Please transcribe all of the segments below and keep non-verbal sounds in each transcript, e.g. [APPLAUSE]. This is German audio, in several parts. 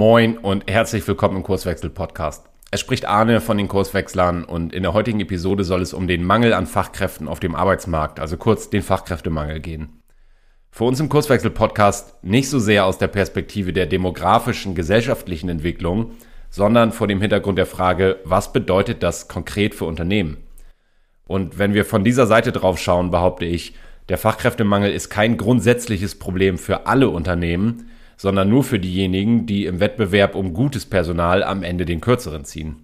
Moin und herzlich willkommen im Kurswechsel-Podcast. Es spricht Arne von den Kurswechslern und in der heutigen Episode soll es um den Mangel an Fachkräften auf dem Arbeitsmarkt, also kurz den Fachkräftemangel gehen. Für uns im Kurswechsel-Podcast nicht so sehr aus der Perspektive der demografischen, gesellschaftlichen Entwicklung, sondern vor dem Hintergrund der Frage, was bedeutet das konkret für Unternehmen? Und wenn wir von dieser Seite drauf schauen, behaupte ich, der Fachkräftemangel ist kein grundsätzliches Problem für alle Unternehmen, sondern nur für diejenigen, die im Wettbewerb um gutes Personal am Ende den kürzeren ziehen.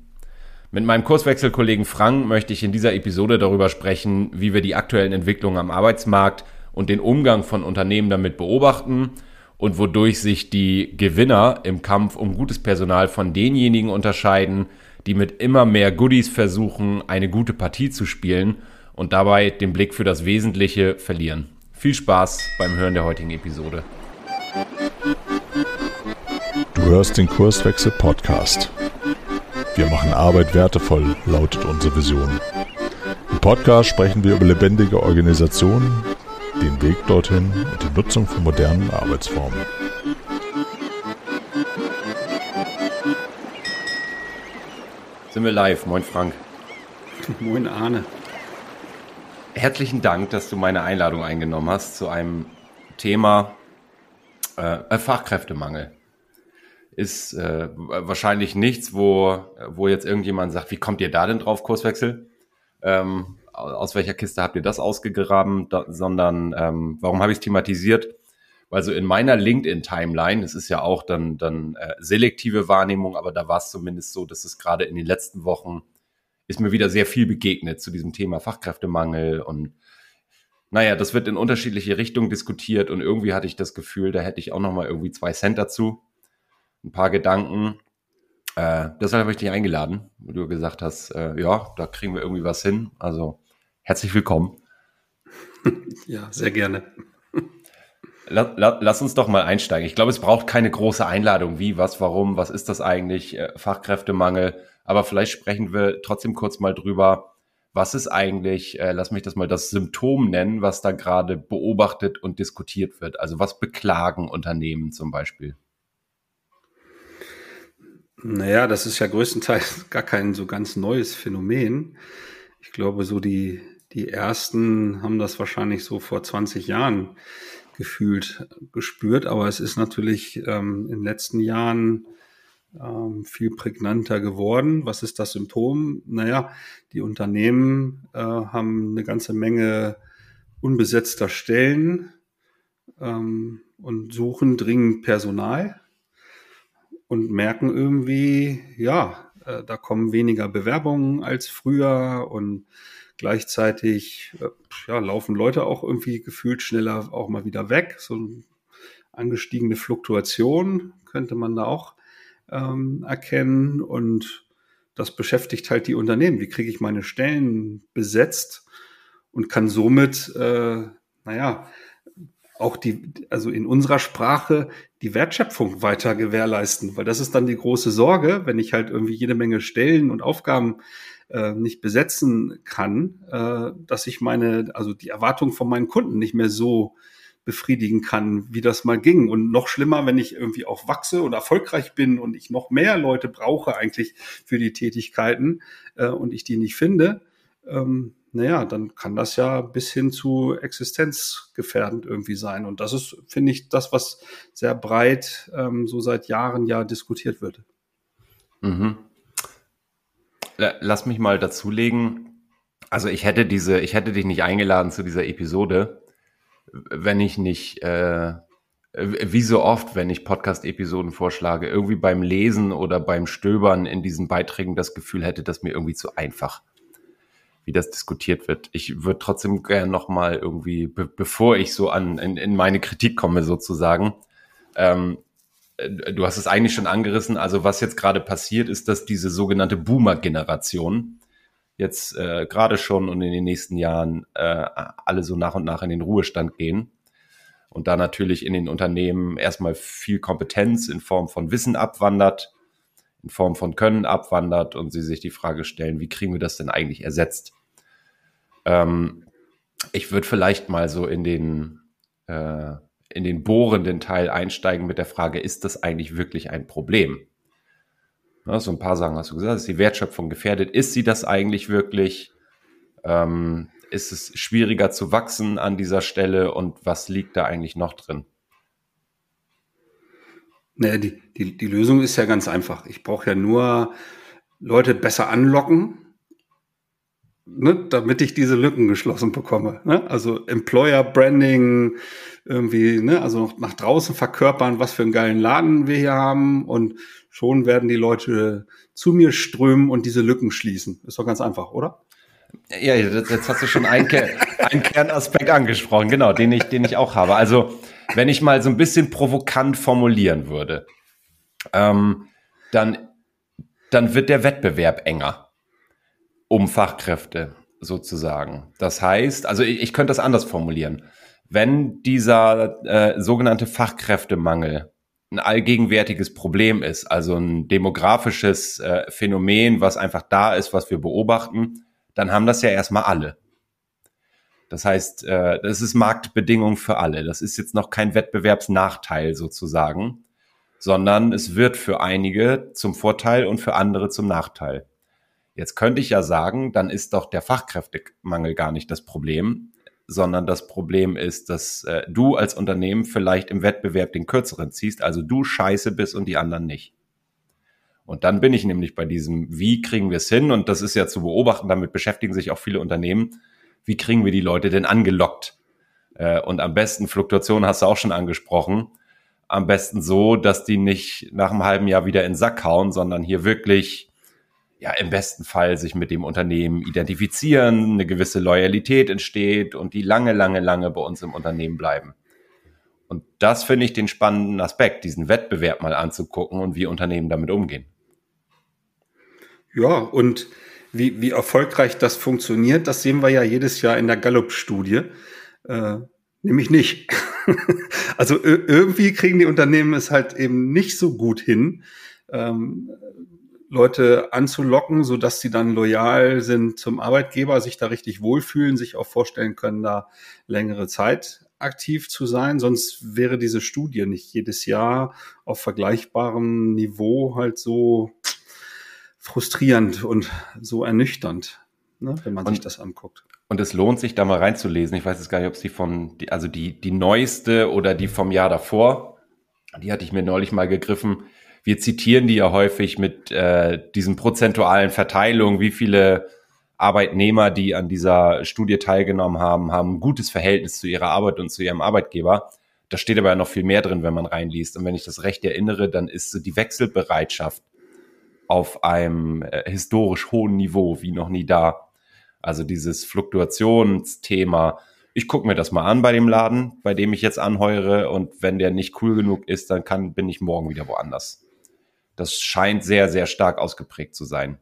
Mit meinem Kurswechselkollegen Frank möchte ich in dieser Episode darüber sprechen, wie wir die aktuellen Entwicklungen am Arbeitsmarkt und den Umgang von Unternehmen damit beobachten und wodurch sich die Gewinner im Kampf um gutes Personal von denjenigen unterscheiden, die mit immer mehr Goodies versuchen, eine gute Partie zu spielen und dabei den Blick für das Wesentliche verlieren. Viel Spaß beim Hören der heutigen Episode. Du hörst den Kurswechsel Podcast. Wir machen Arbeit wertevoll, lautet unsere Vision. Im Podcast sprechen wir über lebendige Organisationen, den Weg dorthin und die Nutzung von modernen Arbeitsformen. Sind wir live? Moin Frank. [LAUGHS] Moin Arne. Herzlichen Dank, dass du meine Einladung eingenommen hast zu einem Thema, äh, Fachkräftemangel ist äh, wahrscheinlich nichts, wo, wo jetzt irgendjemand sagt, wie kommt ihr da denn drauf, Kurswechsel? Ähm, aus welcher Kiste habt ihr das ausgegraben? Da, sondern ähm, warum habe ich es thematisiert? Weil so in meiner LinkedIn-Timeline, es ist ja auch dann, dann äh, selektive Wahrnehmung, aber da war es zumindest so, dass es gerade in den letzten Wochen ist mir wieder sehr viel begegnet zu diesem Thema Fachkräftemangel und naja, das wird in unterschiedliche Richtungen diskutiert und irgendwie hatte ich das Gefühl, da hätte ich auch noch mal irgendwie zwei Cent dazu. Ein paar Gedanken. Äh, deshalb habe ich dich eingeladen, wo du gesagt hast, äh, ja, da kriegen wir irgendwie was hin. Also herzlich willkommen. [LAUGHS] Ja, sehr gerne. La, la, lass uns doch mal einsteigen. Ich glaube, es braucht keine große Einladung. Wie, was, warum, was ist das eigentlich? Äh, Fachkräftemangel. Aber vielleicht sprechen wir trotzdem kurz mal drüber, was ist eigentlich, äh, lass mich das mal das Symptom nennen, was da gerade beobachtet und diskutiert wird? Also was beklagen Unternehmen zum Beispiel? Naja, das ist ja größtenteils [LAUGHS] gar kein so ganz neues Phänomen. Ich glaube, so die, die ersten haben das wahrscheinlich so vor 20 Jahren gefühlt gespürt, aber es ist natürlich ähm, in den letzten Jahren ähm, viel prägnanter geworden. Was ist das Symptom? Naja, die Unternehmen äh, haben eine ganze Menge unbesetzter Stellen ähm, und suchen dringend Personal und merken irgendwie, ja, äh, da kommen weniger Bewerbungen als früher und gleichzeitig äh, ja, laufen Leute auch irgendwie gefühlt schneller auch mal wieder weg. So eine angestiegene Fluktuation könnte man da auch ähm, erkennen und das beschäftigt halt die Unternehmen. Wie kriege ich meine Stellen besetzt und kann somit, äh, naja, auch die, also in unserer Sprache die Wertschöpfung weiter gewährleisten, weil das ist dann die große Sorge, wenn ich halt irgendwie jede Menge Stellen und Aufgaben äh, nicht besetzen kann, äh, dass ich meine, also die Erwartung von meinen Kunden nicht mehr so befriedigen kann, wie das mal ging. Und noch schlimmer, wenn ich irgendwie auch wachse und erfolgreich bin und ich noch mehr Leute brauche eigentlich für die Tätigkeiten äh, und ich die nicht finde, ähm, naja, dann kann das ja bis hin zu existenzgefährdend irgendwie sein. Und das ist, finde ich, das, was sehr breit ähm, so seit Jahren ja diskutiert wird. Mhm. Lass mich mal dazulegen. Also ich hätte diese, ich hätte dich nicht eingeladen zu dieser Episode, wenn ich nicht, äh, wie so oft, wenn ich Podcast-Episoden vorschlage, irgendwie beim Lesen oder beim Stöbern in diesen Beiträgen das Gefühl hätte, dass mir irgendwie zu einfach wie das diskutiert wird. Ich würde trotzdem gerne nochmal irgendwie, be bevor ich so an in, in, meine Kritik komme sozusagen, ähm, äh, du hast es eigentlich schon angerissen, also was jetzt gerade passiert, ist, dass diese sogenannte Boomer-Generation jetzt äh, gerade schon und in den nächsten Jahren äh, alle so nach und nach in den Ruhestand gehen und da natürlich in den Unternehmen erstmal viel Kompetenz in Form von Wissen abwandert, in Form von Können abwandert und sie sich die Frage stellen, wie kriegen wir das denn eigentlich ersetzt? Ähm, ich würde vielleicht mal so in den, äh, in den bohrenden Teil einsteigen mit der Frage, ist das eigentlich wirklich ein Problem? Ja, so ein paar Sachen hast du gesagt, ist die Wertschöpfung gefährdet? Ist sie das eigentlich wirklich? Ähm, ist es schwieriger zu wachsen an dieser Stelle und was liegt da eigentlich noch drin? Naja, die, die, die Lösung ist ja ganz einfach. Ich brauche ja nur Leute besser anlocken, ne, damit ich diese Lücken geschlossen bekomme. Ne? Also Employer Branding, irgendwie, ne, also nach draußen verkörpern, was für einen geilen Laden wir hier haben und schon werden die Leute zu mir strömen und diese Lücken schließen. Ist doch ganz einfach, oder? Ja, jetzt hast du schon einen, einen Kernaspekt angesprochen, genau, den ich, den ich auch habe. Also, wenn ich mal so ein bisschen provokant formulieren würde, ähm, dann, dann wird der Wettbewerb enger um Fachkräfte sozusagen. Das heißt, also ich, ich könnte das anders formulieren. Wenn dieser äh, sogenannte Fachkräftemangel ein allgegenwärtiges Problem ist, also ein demografisches äh, Phänomen, was einfach da ist, was wir beobachten, dann haben das ja erstmal alle. Das heißt, äh, das ist Marktbedingung für alle. Das ist jetzt noch kein Wettbewerbsnachteil sozusagen, sondern es wird für einige zum Vorteil und für andere zum Nachteil. Jetzt könnte ich ja sagen, dann ist doch der Fachkräftemangel gar nicht das Problem, sondern das Problem ist, dass äh, du als Unternehmen vielleicht im Wettbewerb den kürzeren ziehst, also du scheiße bist und die anderen nicht. Und dann bin ich nämlich bei diesem, wie kriegen wir es hin? Und das ist ja zu beobachten, damit beschäftigen sich auch viele Unternehmen. Wie kriegen wir die Leute denn angelockt? Äh, und am besten, Fluktuation hast du auch schon angesprochen, am besten so, dass die nicht nach einem halben Jahr wieder in den Sack hauen, sondern hier wirklich, ja, im besten Fall sich mit dem Unternehmen identifizieren, eine gewisse Loyalität entsteht und die lange, lange, lange bei uns im Unternehmen bleiben. Und das finde ich den spannenden Aspekt, diesen Wettbewerb mal anzugucken und wie Unternehmen damit umgehen. Ja, und wie, wie erfolgreich das funktioniert, das sehen wir ja jedes Jahr in der Gallup-Studie. Äh, nämlich nicht. [LAUGHS] also irgendwie kriegen die Unternehmen es halt eben nicht so gut hin, ähm, Leute anzulocken, so dass sie dann loyal sind zum Arbeitgeber, sich da richtig wohlfühlen, sich auch vorstellen können, da längere Zeit aktiv zu sein. Sonst wäre diese Studie nicht jedes Jahr auf vergleichbarem Niveau halt so frustrierend und so ernüchternd, ne, wenn man und, sich das anguckt. Und es lohnt sich da mal reinzulesen. Ich weiß jetzt gar nicht, ob sie von, also die, die neueste oder die vom Jahr davor, die hatte ich mir neulich mal gegriffen. Wir zitieren die ja häufig mit äh, diesen prozentualen Verteilungen, wie viele Arbeitnehmer, die an dieser Studie teilgenommen haben, haben ein gutes Verhältnis zu ihrer Arbeit und zu ihrem Arbeitgeber. Da steht aber ja noch viel mehr drin, wenn man reinliest. Und wenn ich das recht erinnere, dann ist so die Wechselbereitschaft auf einem äh, historisch hohen Niveau wie noch nie da. Also dieses Fluktuationsthema. Ich gucke mir das mal an bei dem Laden, bei dem ich jetzt anheure und wenn der nicht cool genug ist, dann kann, bin ich morgen wieder woanders. Das scheint sehr, sehr stark ausgeprägt zu sein.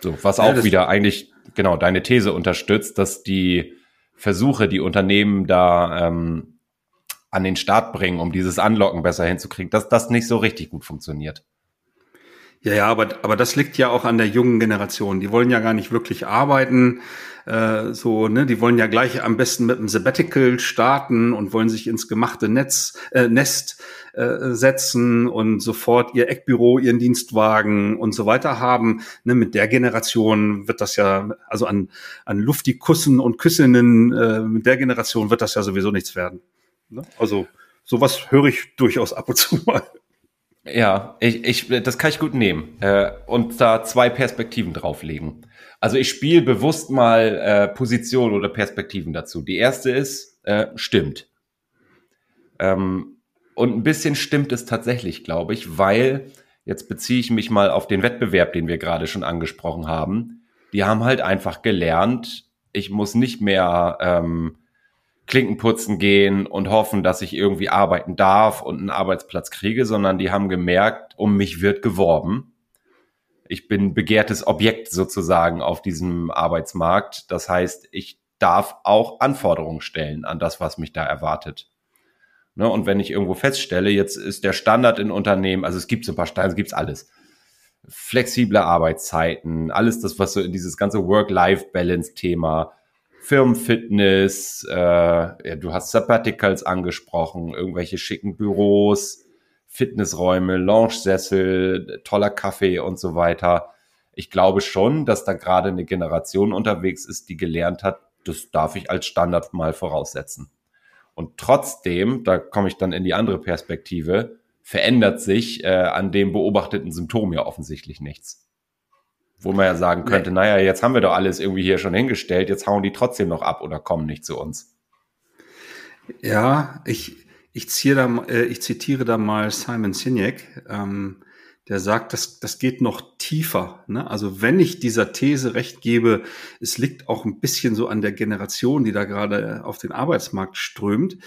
So, was auch ja, wieder eigentlich genau deine These unterstützt, dass die Versuche, die Unternehmen da ähm, an den Start bringen, um dieses Anlocken besser hinzukriegen, dass das nicht so richtig gut funktioniert. Ja, ja, aber, aber das liegt ja auch an der jungen Generation. Die wollen ja gar nicht wirklich arbeiten. Äh, so, ne, die wollen ja gleich am besten mit einem Sabbatical starten und wollen sich ins gemachte Netz, äh, Nest äh, setzen und sofort ihr Eckbüro, ihren Dienstwagen und so weiter haben. Ne, mit der Generation wird das ja, also an, an Luftikussen und Küssinnen, äh, mit der Generation wird das ja sowieso nichts werden. Ne? Also sowas höre ich durchaus ab und zu mal. Ja, ich, ich, das kann ich gut nehmen äh, und da zwei Perspektiven drauflegen. Also ich spiele bewusst mal äh, Positionen oder Perspektiven dazu. Die erste ist, äh, stimmt. Ähm, und ein bisschen stimmt es tatsächlich, glaube ich, weil jetzt beziehe ich mich mal auf den Wettbewerb, den wir gerade schon angesprochen haben. Die haben halt einfach gelernt, ich muss nicht mehr ähm, Klinken putzen gehen und hoffen, dass ich irgendwie arbeiten darf und einen Arbeitsplatz kriege, sondern die haben gemerkt, um mich wird geworben. Ich bin begehrtes Objekt sozusagen auf diesem Arbeitsmarkt. Das heißt, ich darf auch Anforderungen stellen an das, was mich da erwartet. Ne? Und wenn ich irgendwo feststelle, jetzt ist der Standard in Unternehmen, also es gibt so ein paar Standards, es gibt alles. Flexible Arbeitszeiten, alles das, was so in dieses ganze Work-Life-Balance-Thema Firmenfitness, äh, ja, du hast Sabbaticals angesprochen, irgendwelche schicken Büros, Fitnessräume, Lounge-Sessel, toller Kaffee und so weiter. Ich glaube schon, dass da gerade eine Generation unterwegs ist, die gelernt hat, das darf ich als Standard mal voraussetzen. Und trotzdem, da komme ich dann in die andere Perspektive, verändert sich äh, an dem beobachteten Symptom ja offensichtlich nichts. Wo man ja sagen könnte, nee. naja, jetzt haben wir doch alles irgendwie hier schon hingestellt, jetzt hauen die trotzdem noch ab oder kommen nicht zu uns. Ja, ich, ich, da, äh, ich zitiere da mal Simon Sinek. Ähm, der sagt, das, das geht noch tiefer. Ne? Also wenn ich dieser These recht gebe, es liegt auch ein bisschen so an der Generation, die da gerade auf den Arbeitsmarkt strömt,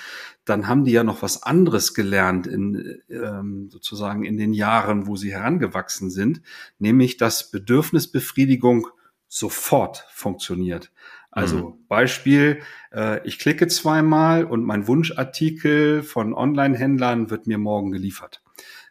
dann haben die ja noch was anderes gelernt in ähm, sozusagen in den Jahren, wo sie herangewachsen sind, nämlich dass Bedürfnisbefriedigung sofort funktioniert. Also mhm. Beispiel, äh, ich klicke zweimal und mein Wunschartikel von Online-Händlern wird mir morgen geliefert.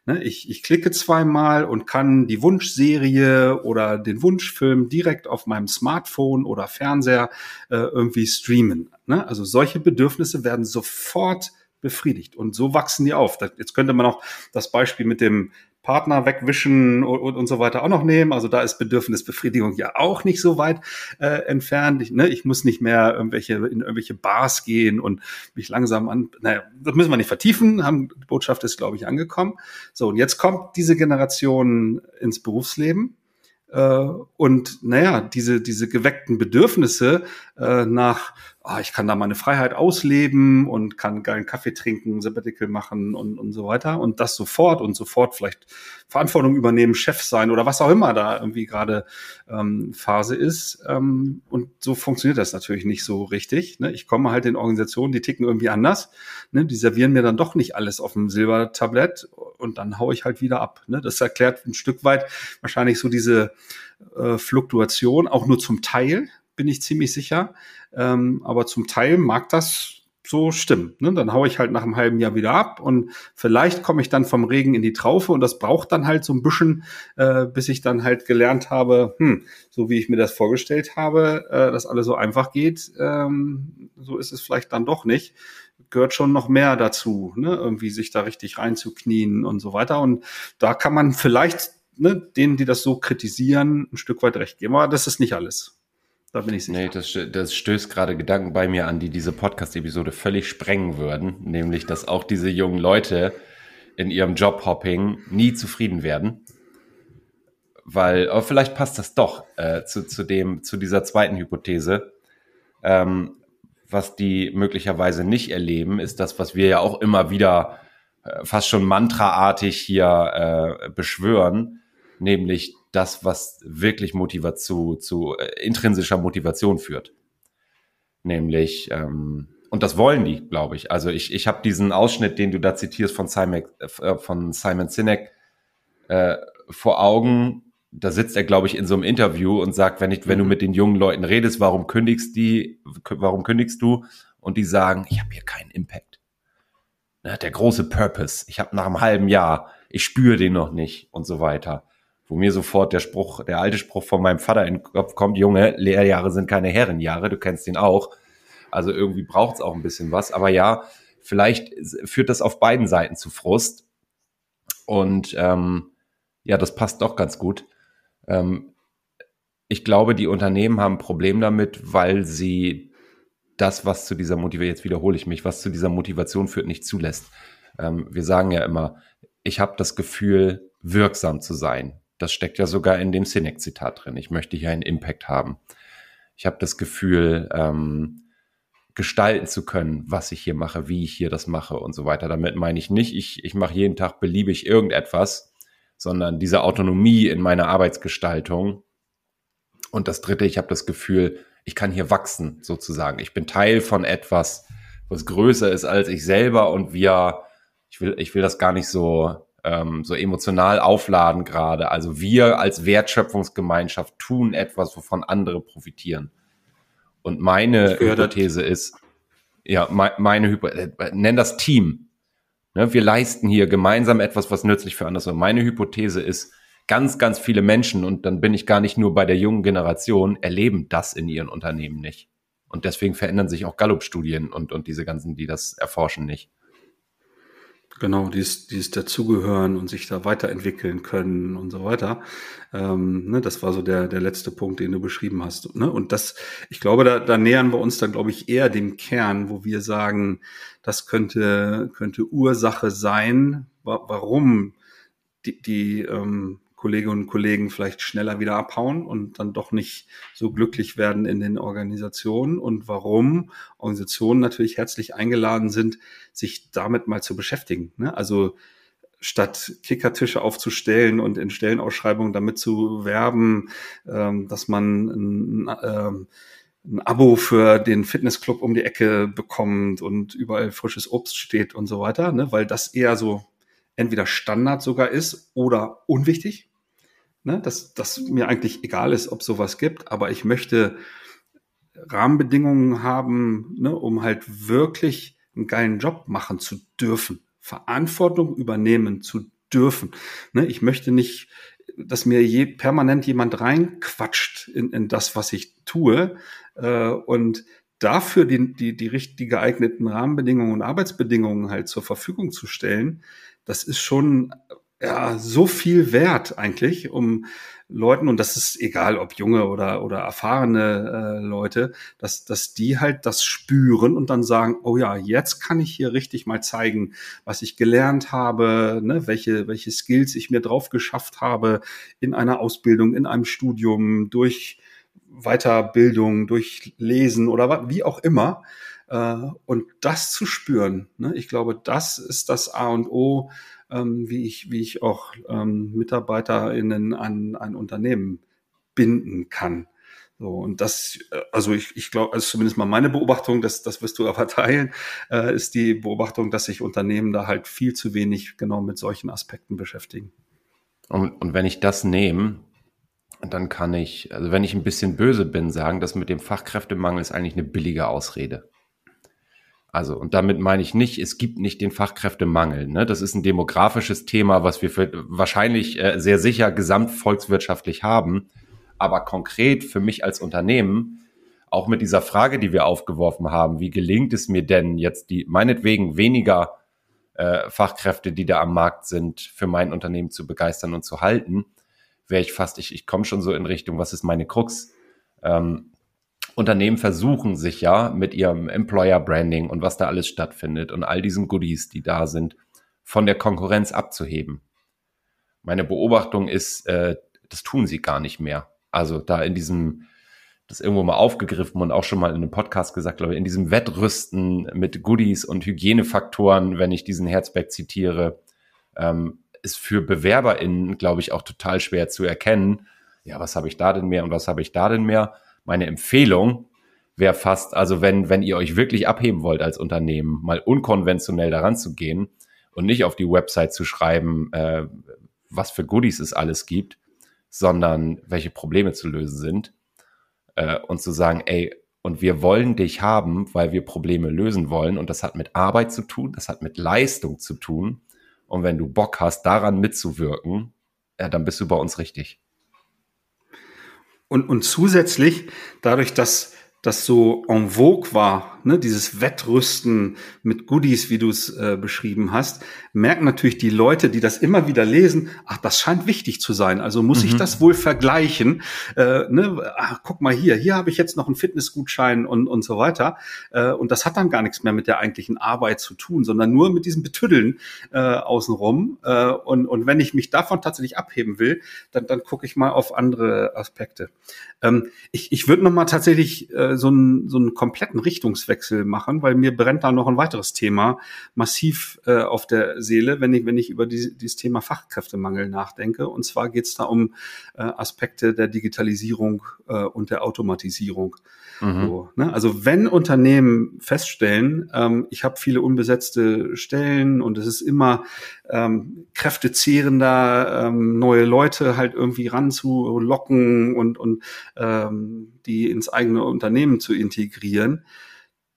Ne, ich, ich klicke zweimal und kann die Wunschserie oder den Wunschfilm direkt auf meinem Smartphone oder Fernseher äh, irgendwie streamen. Ne? Also solche Bedürfnisse werden sofort befriedigt und so wachsen die auf. Jetzt könnte man auch das Beispiel mit dem Partner wegwischen und, und, und so weiter auch noch nehmen. Also da ist Bedürfnisbefriedigung ja auch nicht so weit äh, entfernt. Ich, ne, ich muss nicht mehr irgendwelche in irgendwelche Bars gehen und mich langsam an. Naja, das müssen wir nicht vertiefen. Haben, die Botschaft ist, glaube ich, angekommen. So, und jetzt kommt diese Generation ins Berufsleben äh, und naja, diese, diese geweckten Bedürfnisse äh, nach, ah, ich kann da meine Freiheit ausleben und kann geilen Kaffee trinken, Sabbatical machen und, und so weiter und das sofort und sofort vielleicht Verantwortung übernehmen, Chef sein oder was auch immer da irgendwie gerade ähm, Phase ist. Ähm, und so funktioniert das natürlich nicht so richtig. Ne? Ich komme halt in Organisationen, die ticken irgendwie anders. Ne? Die servieren mir dann doch nicht alles auf dem Silbertablett und dann hau ich halt wieder ab. Ne? Das erklärt ein Stück weit wahrscheinlich so diese äh, Fluktuation, auch nur zum Teil, bin ich ziemlich sicher. Ähm, aber zum Teil mag das so stimmen. Ne? Dann haue ich halt nach einem halben Jahr wieder ab und vielleicht komme ich dann vom Regen in die Traufe und das braucht dann halt so ein bisschen, äh, bis ich dann halt gelernt habe, hm, so wie ich mir das vorgestellt habe, äh, dass alles so einfach geht, ähm, so ist es vielleicht dann doch nicht. Gehört schon noch mehr dazu, ne? irgendwie sich da richtig reinzuknien und so weiter. Und da kann man vielleicht ne, denen, die das so kritisieren, ein Stück weit recht geben. Aber das ist nicht alles. Da bin ich sicher. Nee, das, das stößt gerade Gedanken bei mir an, die diese Podcast-Episode völlig sprengen würden. Nämlich, dass auch diese jungen Leute in ihrem Jobhopping nie zufrieden werden. Weil, aber vielleicht passt das doch äh, zu, zu, dem, zu dieser zweiten Hypothese. Ähm, was die möglicherweise nicht erleben, ist das, was wir ja auch immer wieder äh, fast schon mantraartig hier äh, beschwören, nämlich das, was wirklich Motivation zu, zu äh, intrinsischer Motivation führt. Nämlich, ähm, und das wollen die, glaube ich. Also ich, ich habe diesen Ausschnitt, den du da zitierst von Simon, äh, von Simon Sinek äh, vor Augen. Da sitzt er, glaube ich, in so einem Interview und sagt, wenn ich, wenn du mhm. mit den jungen Leuten redest, warum kündigst die, warum kündigst du? Und die sagen, ich habe hier keinen Impact. Ne, der große Purpose. Ich habe nach einem halben Jahr, ich spüre den noch nicht und so weiter wo mir sofort der Spruch, der alte Spruch von meinem Vater in den Kopf kommt, Junge, Lehrjahre sind keine Herrenjahre, du kennst den auch. Also irgendwie braucht es auch ein bisschen was. Aber ja, vielleicht führt das auf beiden Seiten zu Frust. Und ähm, ja, das passt doch ganz gut. Ähm, ich glaube, die Unternehmen haben ein Problem damit, weil sie das, was zu dieser Motivation, jetzt wiederhole ich mich, was zu dieser Motivation führt, nicht zulässt. Ähm, wir sagen ja immer, ich habe das Gefühl, wirksam zu sein. Das steckt ja sogar in dem Sinek-Zitat drin. Ich möchte hier einen Impact haben. Ich habe das Gefühl, ähm, gestalten zu können, was ich hier mache, wie ich hier das mache und so weiter. Damit meine ich nicht, ich, ich mache jeden Tag beliebig irgendetwas, sondern diese Autonomie in meiner Arbeitsgestaltung. Und das Dritte, ich habe das Gefühl, ich kann hier wachsen, sozusagen. Ich bin Teil von etwas, was größer ist als ich selber und wir, ich will, ich will das gar nicht so ähm, so emotional aufladen gerade. Also wir als Wertschöpfungsgemeinschaft tun etwas, wovon andere profitieren. Und meine Hypothese ist, ja, me meine Hypothese, äh, nenn das Team. Ne, wir leisten hier gemeinsam etwas, was nützlich für andere ist. Und meine Hypothese ist, ganz, ganz viele Menschen, und dann bin ich gar nicht nur bei der jungen Generation, erleben das in ihren Unternehmen nicht. Und deswegen verändern sich auch Gallup-Studien und, und diese ganzen, die das erforschen, nicht. Genau, dieses, dieses Dazugehören und sich da weiterentwickeln können und so weiter. Ähm, ne, das war so der, der letzte Punkt, den du beschrieben hast. Ne? Und das, ich glaube, da, da nähern wir uns dann, glaube ich, eher dem Kern, wo wir sagen, das könnte, könnte Ursache sein, wa warum die, die ähm, Kolleginnen und Kollegen vielleicht schneller wieder abhauen und dann doch nicht so glücklich werden in den Organisationen und warum Organisationen natürlich herzlich eingeladen sind, sich damit mal zu beschäftigen. Ne? Also statt Kickertische aufzustellen und in Stellenausschreibungen damit zu werben, ähm, dass man ein, ähm, ein Abo für den Fitnessclub um die Ecke bekommt und überall frisches Obst steht und so weiter, ne? weil das eher so entweder Standard sogar ist oder unwichtig ne, dass, dass mir eigentlich egal ist, ob sowas gibt, aber ich möchte Rahmenbedingungen haben, ne, um halt wirklich einen geilen Job machen zu dürfen, Verantwortung übernehmen zu dürfen. Ne, ich möchte nicht, dass mir je, permanent jemand reinquatscht in, in das, was ich tue äh, und dafür die, die, die richtig geeigneten Rahmenbedingungen und Arbeitsbedingungen halt zur Verfügung zu stellen, das ist schon ja so viel wert eigentlich, um Leuten, und das ist egal, ob junge oder, oder erfahrene äh, Leute, dass, dass die halt das spüren und dann sagen, oh ja, jetzt kann ich hier richtig mal zeigen, was ich gelernt habe, ne, welche, welche Skills ich mir drauf geschafft habe in einer Ausbildung, in einem Studium, durch Weiterbildung, durch Lesen oder wie auch immer. Äh, und das zu spüren, ne, ich glaube, das ist das A und O, ähm, wie ich, wie ich auch ähm, MitarbeiterInnen an ein Unternehmen binden kann. So, und das, äh, also ich, ich glaube, also zumindest mal meine Beobachtung, das, das wirst du [LAUGHS] aber teilen, äh, ist die Beobachtung, dass sich Unternehmen da halt viel zu wenig genau mit solchen Aspekten beschäftigen. Und, und wenn ich das nehme, dann kann ich, also wenn ich ein bisschen böse bin, sagen, dass mit dem Fachkräftemangel ist eigentlich eine billige Ausrede. Also, und damit meine ich nicht, es gibt nicht den Fachkräftemangel. Ne? Das ist ein demografisches Thema, was wir für, wahrscheinlich äh, sehr sicher gesamtvolkswirtschaftlich haben. Aber konkret für mich als Unternehmen, auch mit dieser Frage, die wir aufgeworfen haben, wie gelingt es mir denn jetzt die, meinetwegen weniger äh, Fachkräfte, die da am Markt sind, für mein Unternehmen zu begeistern und zu halten, wäre ich fast, ich, ich komme schon so in Richtung, was ist meine Krux? Ähm, Unternehmen versuchen sich ja mit ihrem Employer Branding und was da alles stattfindet und all diesen Goodies, die da sind, von der Konkurrenz abzuheben. Meine Beobachtung ist, äh, das tun sie gar nicht mehr. Also da in diesem, das irgendwo mal aufgegriffen und auch schon mal in einem Podcast gesagt, glaube ich, in diesem Wettrüsten mit Goodies und Hygienefaktoren, wenn ich diesen Herzberg zitiere, ähm, ist für BewerberInnen, glaube ich, auch total schwer zu erkennen. Ja, was habe ich da denn mehr und was habe ich da denn mehr? Meine Empfehlung wäre fast, also wenn, wenn ihr euch wirklich abheben wollt als Unternehmen, mal unkonventionell daran zu gehen und nicht auf die Website zu schreiben, äh, was für Goodies es alles gibt, sondern welche Probleme zu lösen sind äh, und zu sagen, ey, und wir wollen dich haben, weil wir Probleme lösen wollen. Und das hat mit Arbeit zu tun, das hat mit Leistung zu tun. Und wenn du Bock hast, daran mitzuwirken, ja, dann bist du bei uns richtig. Und, und zusätzlich, dadurch, dass das so en vogue war, ne, dieses Wettrüsten mit Goodies, wie du es äh, beschrieben hast, merken natürlich die Leute, die das immer wieder lesen, ach, das scheint wichtig zu sein. Also muss mhm. ich das wohl vergleichen. Äh, ne, ach, guck mal hier, hier habe ich jetzt noch einen Fitnessgutschein und, und so weiter. Äh, und das hat dann gar nichts mehr mit der eigentlichen Arbeit zu tun, sondern nur mit diesem Betüddeln äh, außenrum. Äh, und, und wenn ich mich davon tatsächlich abheben will, dann, dann gucke ich mal auf andere Aspekte. Ähm, ich ich würde noch mal tatsächlich äh, so, einen, so einen kompletten Richtungswechsel machen, weil mir brennt da noch ein weiteres Thema massiv äh, auf der Seele, wenn ich, wenn ich über die, dieses Thema Fachkräftemangel nachdenke. Und zwar geht es da um äh, Aspekte der Digitalisierung äh, und der Automatisierung. Mhm. So, ne? Also wenn Unternehmen feststellen, ähm, ich habe viele unbesetzte Stellen und es ist immer ähm, kräftezehrender, ähm, neue Leute halt irgendwie ranzulocken und, und ähm, die ins eigene Unternehmen zu integrieren,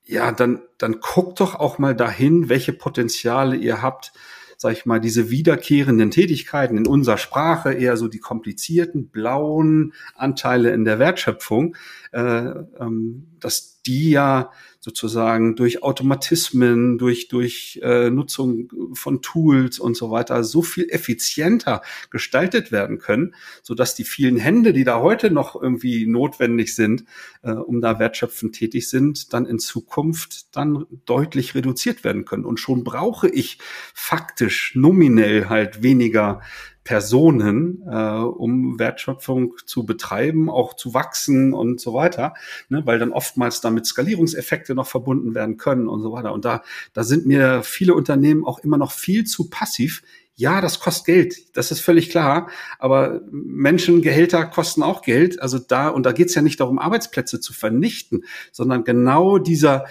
ja, dann, dann guckt doch auch mal dahin, welche Potenziale ihr habt, sag ich mal, diese wiederkehrenden Tätigkeiten in unserer Sprache, eher so die komplizierten blauen Anteile in der Wertschöpfung, äh, ähm, dass die ja sozusagen durch Automatismen, durch, durch äh, Nutzung von Tools und so weiter so viel effizienter gestaltet werden können, so dass die vielen Hände, die da heute noch irgendwie notwendig sind, äh, um da wertschöpfend tätig sind, dann in Zukunft dann deutlich reduziert werden können. Und schon brauche ich faktisch nominell halt weniger Personen, äh, um Wertschöpfung zu betreiben, auch zu wachsen und so weiter, ne, weil dann oftmals damit Skalierungseffekte noch verbunden werden können und so weiter. Und da, da sind mir viele Unternehmen auch immer noch viel zu passiv. Ja, das kostet Geld, das ist völlig klar, aber Menschengehälter kosten auch Geld. Also da, und da geht's ja nicht darum, Arbeitsplätze zu vernichten, sondern genau dieser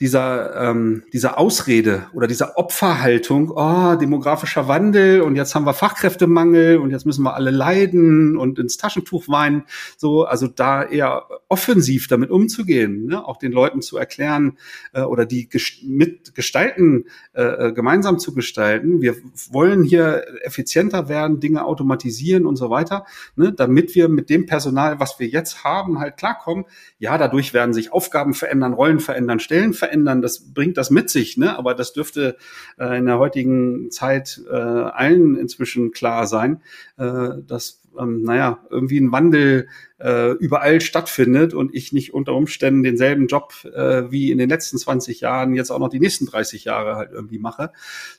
dieser, ähm, dieser Ausrede oder dieser Opferhaltung, oh, demografischer Wandel und jetzt haben wir Fachkräftemangel und jetzt müssen wir alle leiden und ins Taschentuch weinen. So, also da eher offensiv damit umzugehen, ne? auch den Leuten zu erklären äh, oder die ges mitgestalten, äh, äh, gemeinsam zu gestalten. Wir wollen hier effizienter werden, Dinge automatisieren und so weiter, ne? damit wir mit dem Personal, was wir jetzt haben, halt klarkommen. Ja, dadurch werden sich Aufgaben verändern, Rollen verändern, Stellen verändern verändern, das bringt das mit sich, ne? Aber das dürfte äh, in der heutigen Zeit äh, allen inzwischen klar sein, äh, dass ähm, naja, irgendwie ein Wandel äh, überall stattfindet und ich nicht unter Umständen denselben Job äh, wie in den letzten 20 Jahren jetzt auch noch die nächsten 30 Jahre halt irgendwie mache.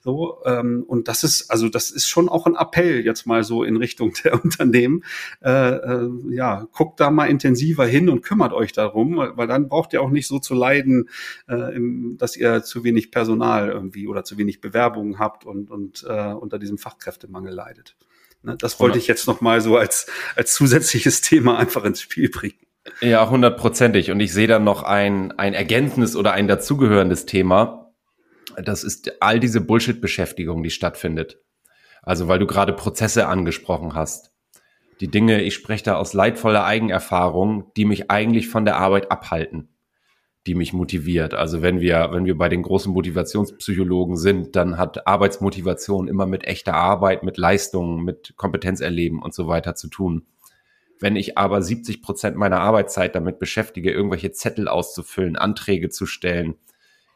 So, ähm, und das ist, also das ist schon auch ein Appell jetzt mal so in Richtung [LAUGHS] der Unternehmen. Äh, äh, ja, guckt da mal intensiver hin und kümmert euch darum, weil dann braucht ihr auch nicht so zu leiden, äh, im, dass ihr zu wenig Personal irgendwie oder zu wenig Bewerbungen habt und, und äh, unter diesem Fachkräftemangel leidet. Ne, das wollte ich jetzt noch mal so als, als zusätzliches Thema einfach ins Spiel bringen. Ja, hundertprozentig. Und ich sehe dann noch ein, ein ergänzendes oder ein dazugehörendes Thema. Das ist all diese Bullshit-Beschäftigung, die stattfindet. Also, weil du gerade Prozesse angesprochen hast. Die Dinge, ich spreche da aus leidvoller Eigenerfahrung, die mich eigentlich von der Arbeit abhalten die mich motiviert. Also wenn wir, wenn wir bei den großen Motivationspsychologen sind, dann hat Arbeitsmotivation immer mit echter Arbeit, mit Leistungen, mit Kompetenzerleben und so weiter zu tun. Wenn ich aber 70 Prozent meiner Arbeitszeit damit beschäftige, irgendwelche Zettel auszufüllen, Anträge zu stellen,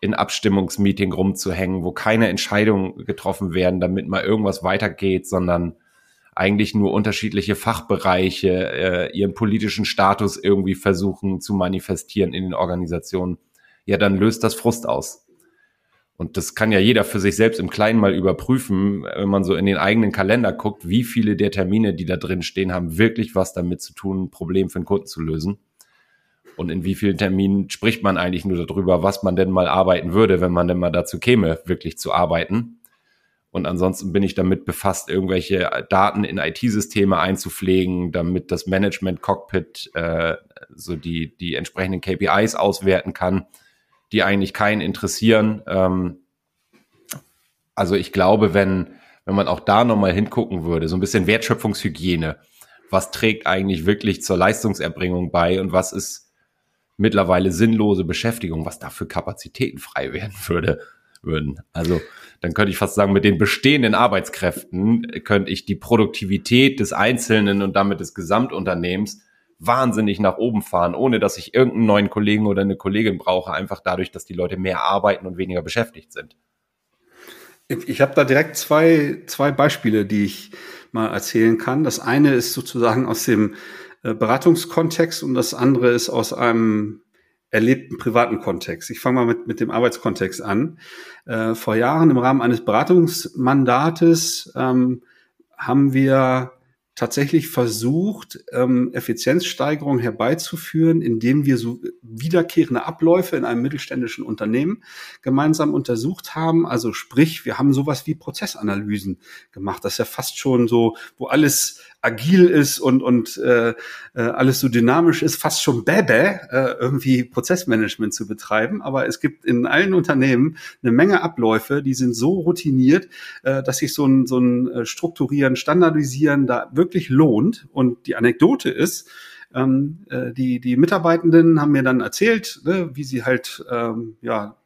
in Abstimmungsmeeting rumzuhängen, wo keine Entscheidungen getroffen werden, damit mal irgendwas weitergeht, sondern eigentlich nur unterschiedliche Fachbereiche äh, ihren politischen Status irgendwie versuchen zu manifestieren in den Organisationen, ja, dann löst das Frust aus. Und das kann ja jeder für sich selbst im Kleinen mal überprüfen, wenn man so in den eigenen Kalender guckt, wie viele der Termine, die da drin stehen, haben wirklich was damit zu tun, ein Problem für den Kunden zu lösen. Und in wie vielen Terminen spricht man eigentlich nur darüber, was man denn mal arbeiten würde, wenn man denn mal dazu käme, wirklich zu arbeiten. Und ansonsten bin ich damit befasst, irgendwelche Daten in IT-Systeme einzupflegen, damit das Management-Cockpit äh, so die, die entsprechenden KPIs auswerten kann, die eigentlich keinen interessieren. Ähm, also ich glaube, wenn, wenn man auch da nochmal hingucken würde, so ein bisschen Wertschöpfungshygiene, was trägt eigentlich wirklich zur Leistungserbringung bei und was ist mittlerweile sinnlose Beschäftigung, was da für Kapazitäten frei werden würde, würden. Also dann könnte ich fast sagen, mit den bestehenden Arbeitskräften könnte ich die Produktivität des Einzelnen und damit des Gesamtunternehmens wahnsinnig nach oben fahren, ohne dass ich irgendeinen neuen Kollegen oder eine Kollegin brauche, einfach dadurch, dass die Leute mehr arbeiten und weniger beschäftigt sind. Ich habe da direkt zwei, zwei Beispiele, die ich mal erzählen kann. Das eine ist sozusagen aus dem äh, Beratungskontext und das andere ist aus einem erlebten privaten Kontext. Ich fange mal mit, mit dem Arbeitskontext an. Äh, vor Jahren im Rahmen eines Beratungsmandates ähm, haben wir tatsächlich versucht, ähm, Effizienzsteigerung herbeizuführen, indem wir so wiederkehrende Abläufe in einem mittelständischen Unternehmen gemeinsam untersucht haben. Also sprich, wir haben sowas wie Prozessanalysen gemacht. Das ist ja fast schon so, wo alles agil ist und, und äh, äh, alles so dynamisch ist, fast schon bäbä, äh, irgendwie Prozessmanagement zu betreiben. Aber es gibt in allen Unternehmen eine Menge Abläufe, die sind so routiniert, äh, dass sich so ein, so ein äh, Strukturieren, Standardisieren da wirklich lohnt. Und die Anekdote ist, ähm, äh, die, die Mitarbeitenden haben mir dann erzählt, ne, wie sie halt ähm, ja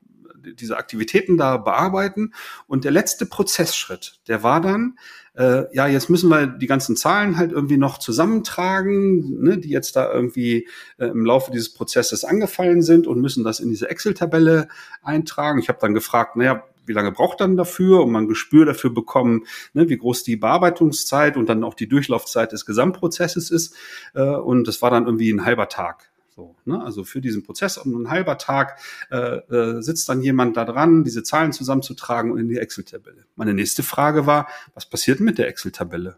diese Aktivitäten da bearbeiten. Und der letzte Prozessschritt, der war dann, äh, ja, jetzt müssen wir die ganzen Zahlen halt irgendwie noch zusammentragen, ne, die jetzt da irgendwie äh, im Laufe dieses Prozesses angefallen sind und müssen das in diese Excel-Tabelle eintragen. Ich habe dann gefragt, naja, wie lange braucht dann dafür und man ein Gespür dafür bekommen, ne, wie groß die Bearbeitungszeit und dann auch die Durchlaufzeit des Gesamtprozesses ist. Äh, und das war dann irgendwie ein halber Tag. So, ne? Also für diesen Prozess um ein halber Tag äh, äh, sitzt dann jemand da dran, diese Zahlen zusammenzutragen und in die Excel-Tabelle. Meine nächste Frage war, was passiert mit der Excel-Tabelle?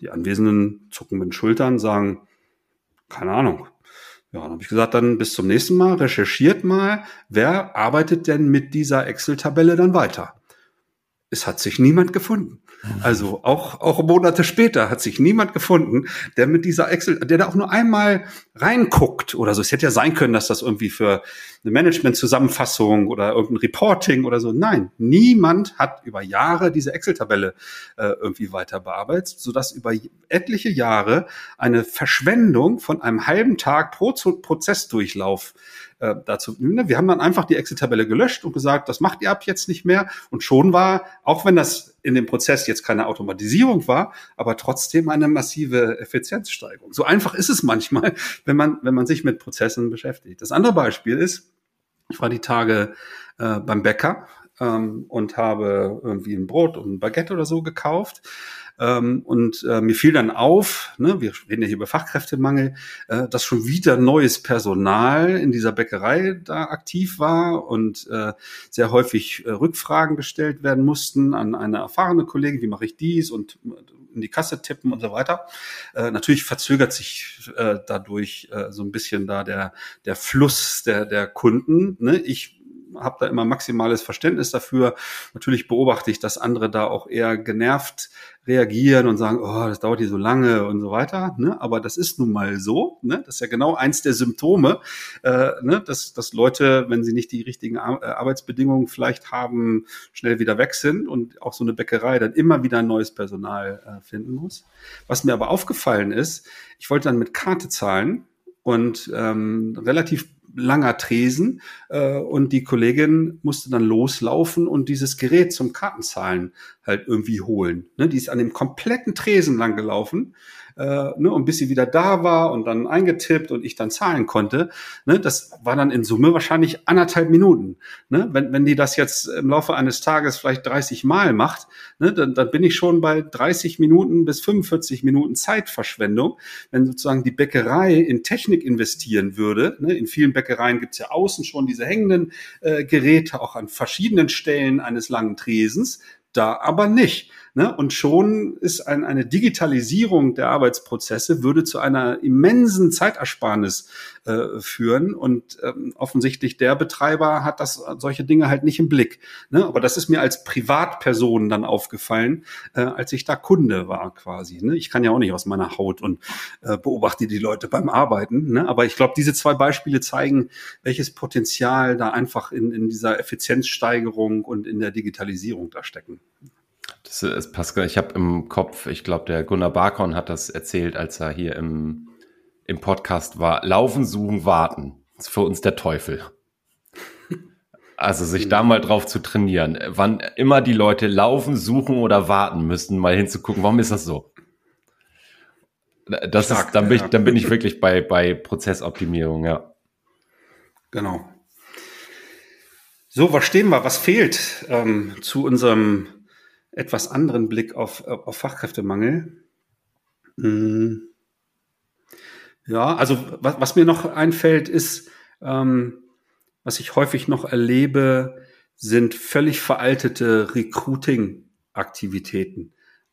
Die Anwesenden zucken mit den Schultern, sagen, keine Ahnung. Ja, dann habe ich gesagt, dann bis zum nächsten Mal, recherchiert mal, wer arbeitet denn mit dieser Excel-Tabelle dann weiter? Es hat sich niemand gefunden. Also auch, auch Monate später hat sich niemand gefunden, der mit dieser Excel, der da auch nur einmal reinguckt oder so. Es hätte ja sein können, dass das irgendwie für eine Management-Zusammenfassung oder irgendein Reporting oder so. Nein, niemand hat über Jahre diese Excel-Tabelle äh, irgendwie weiter bearbeitet, sodass über etliche Jahre eine Verschwendung von einem halben Tag pro Prozessdurchlauf äh, dazu. Ne, wir haben dann einfach die Excel-Tabelle gelöscht und gesagt, das macht ihr ab jetzt nicht mehr. Und schon war, auch wenn das in dem Prozess jetzt keine Automatisierung war, aber trotzdem eine massive Effizienzsteigerung. So einfach ist es manchmal, [LAUGHS] wenn man, wenn man sich mit Prozessen beschäftigt. Das andere Beispiel ist, ich war die Tage äh, beim Bäcker ähm, und habe irgendwie ein Brot und ein Baguette oder so gekauft ähm, und äh, mir fiel dann auf, ne, wir reden ja hier über Fachkräftemangel, äh, dass schon wieder neues Personal in dieser Bäckerei da aktiv war und äh, sehr häufig äh, Rückfragen gestellt werden mussten an eine erfahrene Kollegin, wie mache ich dies und in die Kasse tippen und so weiter. Äh, natürlich verzögert sich äh, dadurch äh, so ein bisschen da der, der Fluss der, der Kunden. Ne? Ich habe da immer maximales Verständnis dafür. Natürlich beobachte ich, dass andere da auch eher genervt reagieren und sagen, oh, das dauert hier so lange und so weiter. Ne? Aber das ist nun mal so. Ne? Das ist ja genau eins der Symptome, äh, ne? dass, dass Leute, wenn sie nicht die richtigen äh, Arbeitsbedingungen vielleicht haben, schnell wieder weg sind und auch so eine Bäckerei dann immer wieder ein neues Personal äh, finden muss. Was mir aber aufgefallen ist, ich wollte dann mit Karte zahlen und ähm, relativ langer Tresen äh, und die Kollegin musste dann loslaufen und dieses Gerät zum Kartenzahlen halt irgendwie holen. Ne? Die ist an dem kompletten Tresen lang gelaufen äh, ne, und bis sie wieder da war und dann eingetippt und ich dann zahlen konnte, ne, das war dann in Summe wahrscheinlich anderthalb Minuten. Ne? Wenn, wenn die das jetzt im Laufe eines Tages vielleicht 30 Mal macht, ne, dann, dann bin ich schon bei 30 Minuten bis 45 Minuten Zeitverschwendung. Wenn sozusagen die Bäckerei in Technik investieren würde, ne, in vielen Bäckereien gibt's ja außen schon diese hängenden äh, Geräte, auch an verschiedenen Stellen eines langen Tresens, da aber nicht. Ne? Und schon ist ein, eine Digitalisierung der Arbeitsprozesse würde zu einer immensen Zeitersparnis äh, führen. Und ähm, offensichtlich der Betreiber hat das solche Dinge halt nicht im Blick. Ne? Aber das ist mir als Privatperson dann aufgefallen, äh, als ich da Kunde war quasi. Ne? Ich kann ja auch nicht aus meiner Haut und äh, beobachte die Leute beim Arbeiten. Ne? Aber ich glaube, diese zwei Beispiele zeigen, welches Potenzial da einfach in, in dieser Effizienzsteigerung und in der Digitalisierung da stecken. Das ist Pascal, ich habe im Kopf, ich glaube, der Gunnar Barkon hat das erzählt, als er hier im, im Podcast war. Laufen, suchen, warten. Das ist für uns der Teufel. Also sich da mal drauf zu trainieren. Wann immer die Leute laufen, suchen oder warten müssen, mal hinzugucken, warum ist das so? Das Stark, ist, dann bin, ja. ich, dann bin ich wirklich bei, bei Prozessoptimierung, ja. Genau. So, was stehen wir? Was fehlt ähm, zu unserem etwas anderen Blick auf, auf Fachkräftemangel. Hm. Ja, also was, was mir noch einfällt, ist, ähm, was ich häufig noch erlebe, sind völlig veraltete Recruiting-Aktivitäten.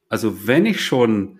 Also wenn ich schon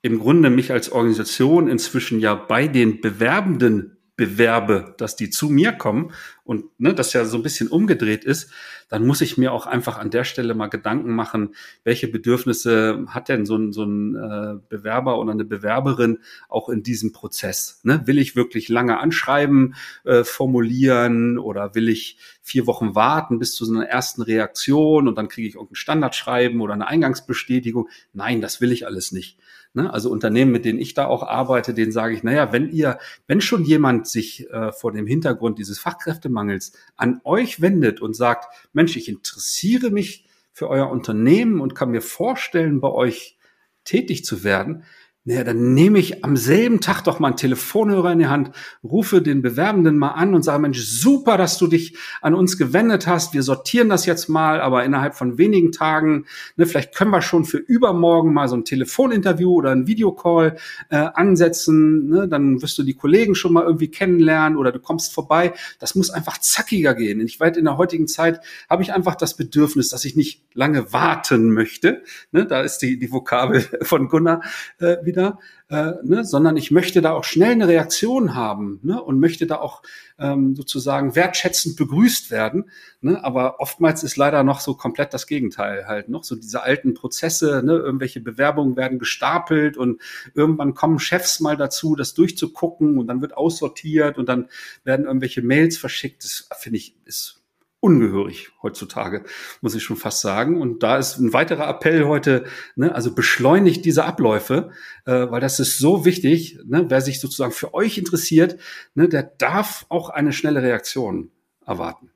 im Grunde mich als Organisation inzwischen ja bei den Bewerbenden bewerbe, dass die zu mir kommen und ne, das ja so ein bisschen umgedreht ist, dann muss ich mir auch einfach an der Stelle mal Gedanken machen, welche Bedürfnisse hat denn so ein, so ein äh, Bewerber oder eine Bewerberin auch in diesem Prozess? Ne? Will ich wirklich lange anschreiben, äh, formulieren oder will ich vier Wochen warten bis zu so einer ersten Reaktion und dann kriege ich irgendein Standardschreiben oder eine Eingangsbestätigung? Nein, das will ich alles nicht. Ne? Also Unternehmen, mit denen ich da auch arbeite, denen sage ich, naja, wenn ihr, wenn schon jemand sich äh, vor dem Hintergrund dieses Fachkräftemangels an euch wendet und sagt, Mensch, ich interessiere mich für euer Unternehmen und kann mir vorstellen, bei euch tätig zu werden, naja, dann nehme ich am selben Tag doch mal einen Telefonhörer in die Hand, rufe den Bewerbenden mal an und sage, Mensch, super, dass du dich an uns gewendet hast. Wir sortieren das jetzt mal, aber innerhalb von wenigen Tagen, ne, vielleicht können wir schon für übermorgen mal so ein Telefoninterview oder ein Videocall äh, ansetzen. Ne? Dann wirst du die Kollegen schon mal irgendwie kennenlernen oder du kommst vorbei. Das muss einfach zackiger gehen. Ich weiß, in der heutigen Zeit habe ich einfach das Bedürfnis, dass ich nicht lange warten möchte. Ne? Da ist die, die Vokabel von Gunnar äh, wieder wieder, äh, ne, sondern ich möchte da auch schnell eine Reaktion haben ne, und möchte da auch ähm, sozusagen wertschätzend begrüßt werden. Ne, aber oftmals ist leider noch so komplett das Gegenteil halt noch so diese alten Prozesse, ne, irgendwelche Bewerbungen werden gestapelt und irgendwann kommen Chefs mal dazu, das durchzugucken und dann wird aussortiert und dann werden irgendwelche Mails verschickt. Das finde ich ist ungehörig heutzutage, muss ich schon fast sagen. Und da ist ein weiterer Appell heute, ne, also beschleunigt diese Abläufe, äh, weil das ist so wichtig. Ne, wer sich sozusagen für euch interessiert, ne, der darf auch eine schnelle Reaktion erwarten.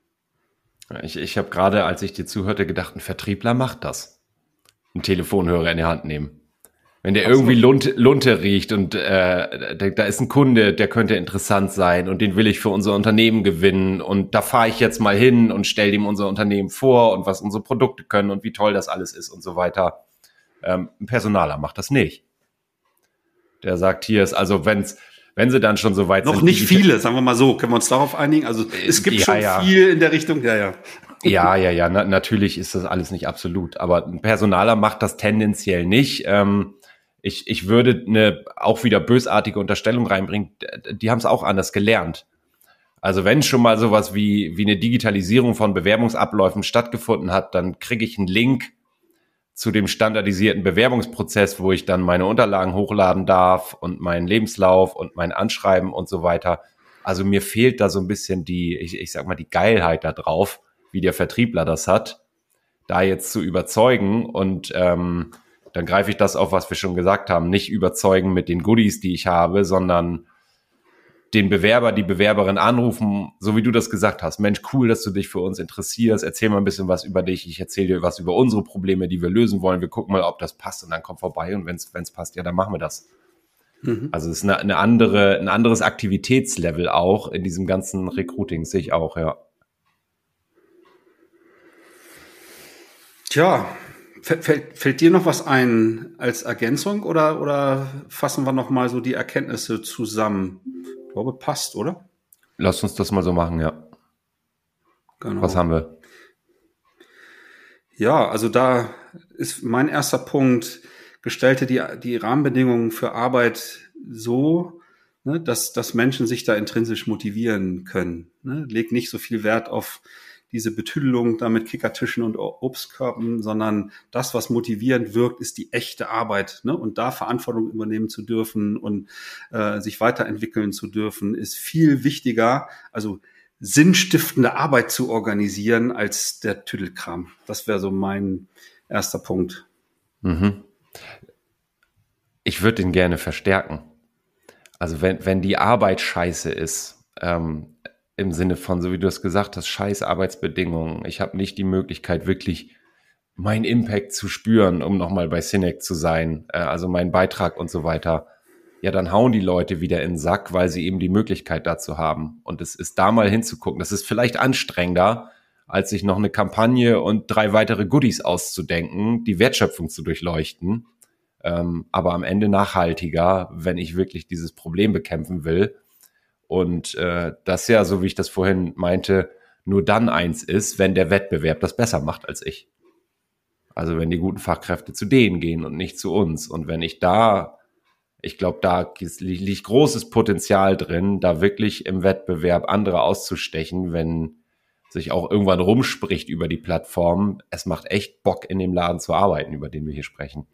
Ich, ich habe gerade, als ich dir zuhörte, gedacht, ein Vertriebler macht das. Ein Telefonhörer in die Hand nehmen. Wenn der irgendwie Lunte, Lunte riecht und äh, da, da ist ein Kunde, der könnte interessant sein und den will ich für unser Unternehmen gewinnen und da fahre ich jetzt mal hin und stelle ihm unser Unternehmen vor und was unsere Produkte können und wie toll das alles ist und so weiter. Ähm, ein Personaler macht das nicht. Der sagt, hier ist also, wenn's, wenn sie dann schon so weit Noch sind. Noch nicht viele, sagen wir mal so. Können wir uns darauf einigen? Also es gibt ja, schon ja. viel in der Richtung. Ja, ja. Ja, ja, ja. Na, natürlich ist das alles nicht absolut, aber ein Personaler macht das tendenziell nicht. Ähm, ich, ich würde eine auch wieder bösartige Unterstellung reinbringen, die haben es auch anders gelernt. Also wenn schon mal sowas wie, wie eine Digitalisierung von Bewerbungsabläufen stattgefunden hat, dann kriege ich einen Link zu dem standardisierten Bewerbungsprozess, wo ich dann meine Unterlagen hochladen darf und meinen Lebenslauf und mein Anschreiben und so weiter. Also mir fehlt da so ein bisschen die, ich, ich sag mal, die Geilheit da drauf, wie der Vertriebler das hat, da jetzt zu überzeugen und ähm, dann greife ich das auf, was wir schon gesagt haben, nicht überzeugen mit den Goodies, die ich habe, sondern den Bewerber, die Bewerberin anrufen, so wie du das gesagt hast. Mensch, cool, dass du dich für uns interessierst. Erzähl mal ein bisschen was über dich. Ich erzähle dir was über unsere Probleme, die wir lösen wollen. Wir gucken mal, ob das passt und dann komm vorbei. Und wenn es passt, ja, dann machen wir das. Mhm. Also es ist eine, eine andere, ein anderes Aktivitätslevel auch in diesem ganzen Recruiting, sehe ich auch, ja. Tja, Fällt, fällt dir noch was ein als Ergänzung oder, oder fassen wir noch mal so die Erkenntnisse zusammen? Ich glaube, passt, oder? Lass uns das mal so machen, ja. Genau. Was haben wir? Ja, also da ist mein erster Punkt, gestalte die, die Rahmenbedingungen für Arbeit so, ne, dass, dass Menschen sich da intrinsisch motivieren können. Ne? Leg nicht so viel Wert auf diese Betüdelung da mit Kickertischen und Obstkörben, sondern das, was motivierend wirkt, ist die echte Arbeit. Ne? Und da Verantwortung übernehmen zu dürfen und äh, sich weiterentwickeln zu dürfen, ist viel wichtiger. Also sinnstiftende Arbeit zu organisieren als der Tüdelkram. Das wäre so mein erster Punkt. Mhm. Ich würde den gerne verstärken. Also wenn, wenn die Arbeit scheiße ist, ähm, im Sinne von, so wie du es gesagt hast, scheiß Arbeitsbedingungen. Ich habe nicht die Möglichkeit, wirklich meinen Impact zu spüren, um nochmal bei Cinec zu sein, äh, also meinen Beitrag und so weiter. Ja, dann hauen die Leute wieder in den Sack, weil sie eben die Möglichkeit dazu haben. Und es ist da mal hinzugucken. Das ist vielleicht anstrengender, als sich noch eine Kampagne und drei weitere Goodies auszudenken, die Wertschöpfung zu durchleuchten. Ähm, aber am Ende nachhaltiger, wenn ich wirklich dieses Problem bekämpfen will und äh, das ja, so wie ich das vorhin meinte, nur dann eins ist, wenn der Wettbewerb das besser macht als ich. Also wenn die guten Fachkräfte zu denen gehen und nicht zu uns. Und wenn ich da, ich glaube, da liegt großes Potenzial drin, da wirklich im Wettbewerb andere auszustechen, wenn sich auch irgendwann rumspricht über die Plattform. Es macht echt Bock, in dem Laden zu arbeiten, über den wir hier sprechen.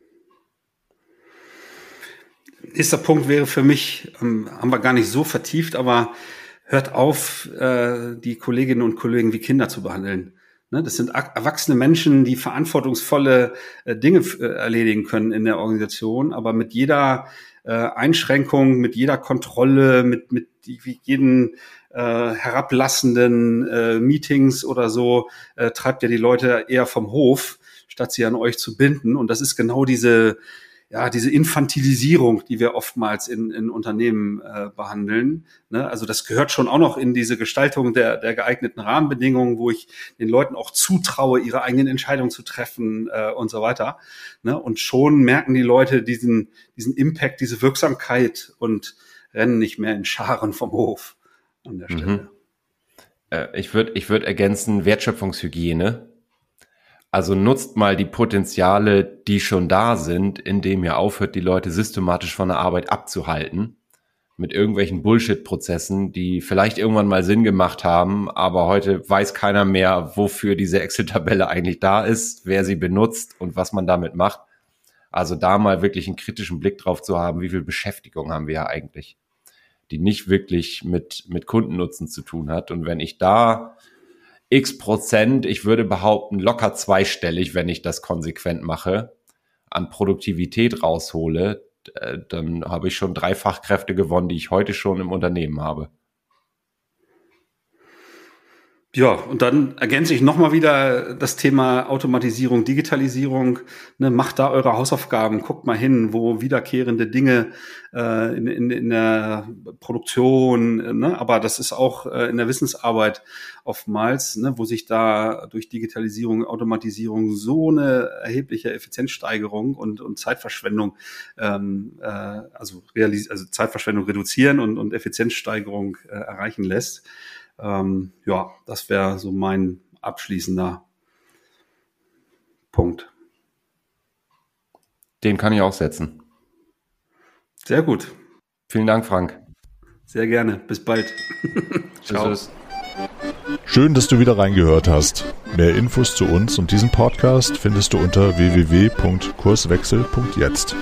Nächster Punkt wäre für mich, ähm, haben wir gar nicht so vertieft, aber hört auf, äh, die Kolleginnen und Kollegen wie Kinder zu behandeln. Ne, das sind erwachsene Menschen, die verantwortungsvolle äh, Dinge äh, erledigen können in der Organisation, aber mit jeder äh, Einschränkung, mit jeder Kontrolle, mit, mit jeden äh, herablassenden äh, Meetings oder so, äh, treibt ihr die Leute eher vom Hof, statt sie an euch zu binden. Und das ist genau diese ja, diese Infantilisierung, die wir oftmals in, in Unternehmen äh, behandeln. Ne? Also das gehört schon auch noch in diese Gestaltung der, der geeigneten Rahmenbedingungen, wo ich den Leuten auch zutraue, ihre eigenen Entscheidungen zu treffen äh, und so weiter. Ne? Und schon merken die Leute diesen, diesen Impact, diese Wirksamkeit und rennen nicht mehr in Scharen vom Hof an der Stelle. Mhm. Äh, ich würde ich würd ergänzen Wertschöpfungshygiene also nutzt mal die Potenziale, die schon da sind, indem ihr aufhört, die Leute systematisch von der Arbeit abzuhalten mit irgendwelchen Bullshit-Prozessen, die vielleicht irgendwann mal Sinn gemacht haben, aber heute weiß keiner mehr, wofür diese Excel-Tabelle eigentlich da ist, wer sie benutzt und was man damit macht. Also da mal wirklich einen kritischen Blick drauf zu haben, wie viel Beschäftigung haben wir ja eigentlich, die nicht wirklich mit, mit Kundennutzen zu tun hat. Und wenn ich da x Prozent, ich würde behaupten, locker zweistellig, wenn ich das konsequent mache, an Produktivität raushole, äh, dann habe ich schon drei Fachkräfte gewonnen, die ich heute schon im Unternehmen habe. Ja, und dann ergänze ich nochmal wieder das Thema Automatisierung, Digitalisierung. Ne, macht da eure Hausaufgaben, guckt mal hin, wo wiederkehrende Dinge äh, in, in, in der Produktion, ne, aber das ist auch äh, in der Wissensarbeit oftmals, ne, wo sich da durch Digitalisierung, Automatisierung so eine erhebliche Effizienzsteigerung und, und Zeitverschwendung, ähm, äh, also, realis also Zeitverschwendung reduzieren und, und Effizienzsteigerung äh, erreichen lässt. Ähm, ja, das wäre so mein abschließender Punkt. Den kann ich auch setzen. Sehr gut. Vielen Dank, Frank. Sehr gerne. Bis bald. [LAUGHS] Ciao. Schön, dass du wieder reingehört hast. Mehr Infos zu uns und diesem Podcast findest du unter www.kurswechsel.jetzt.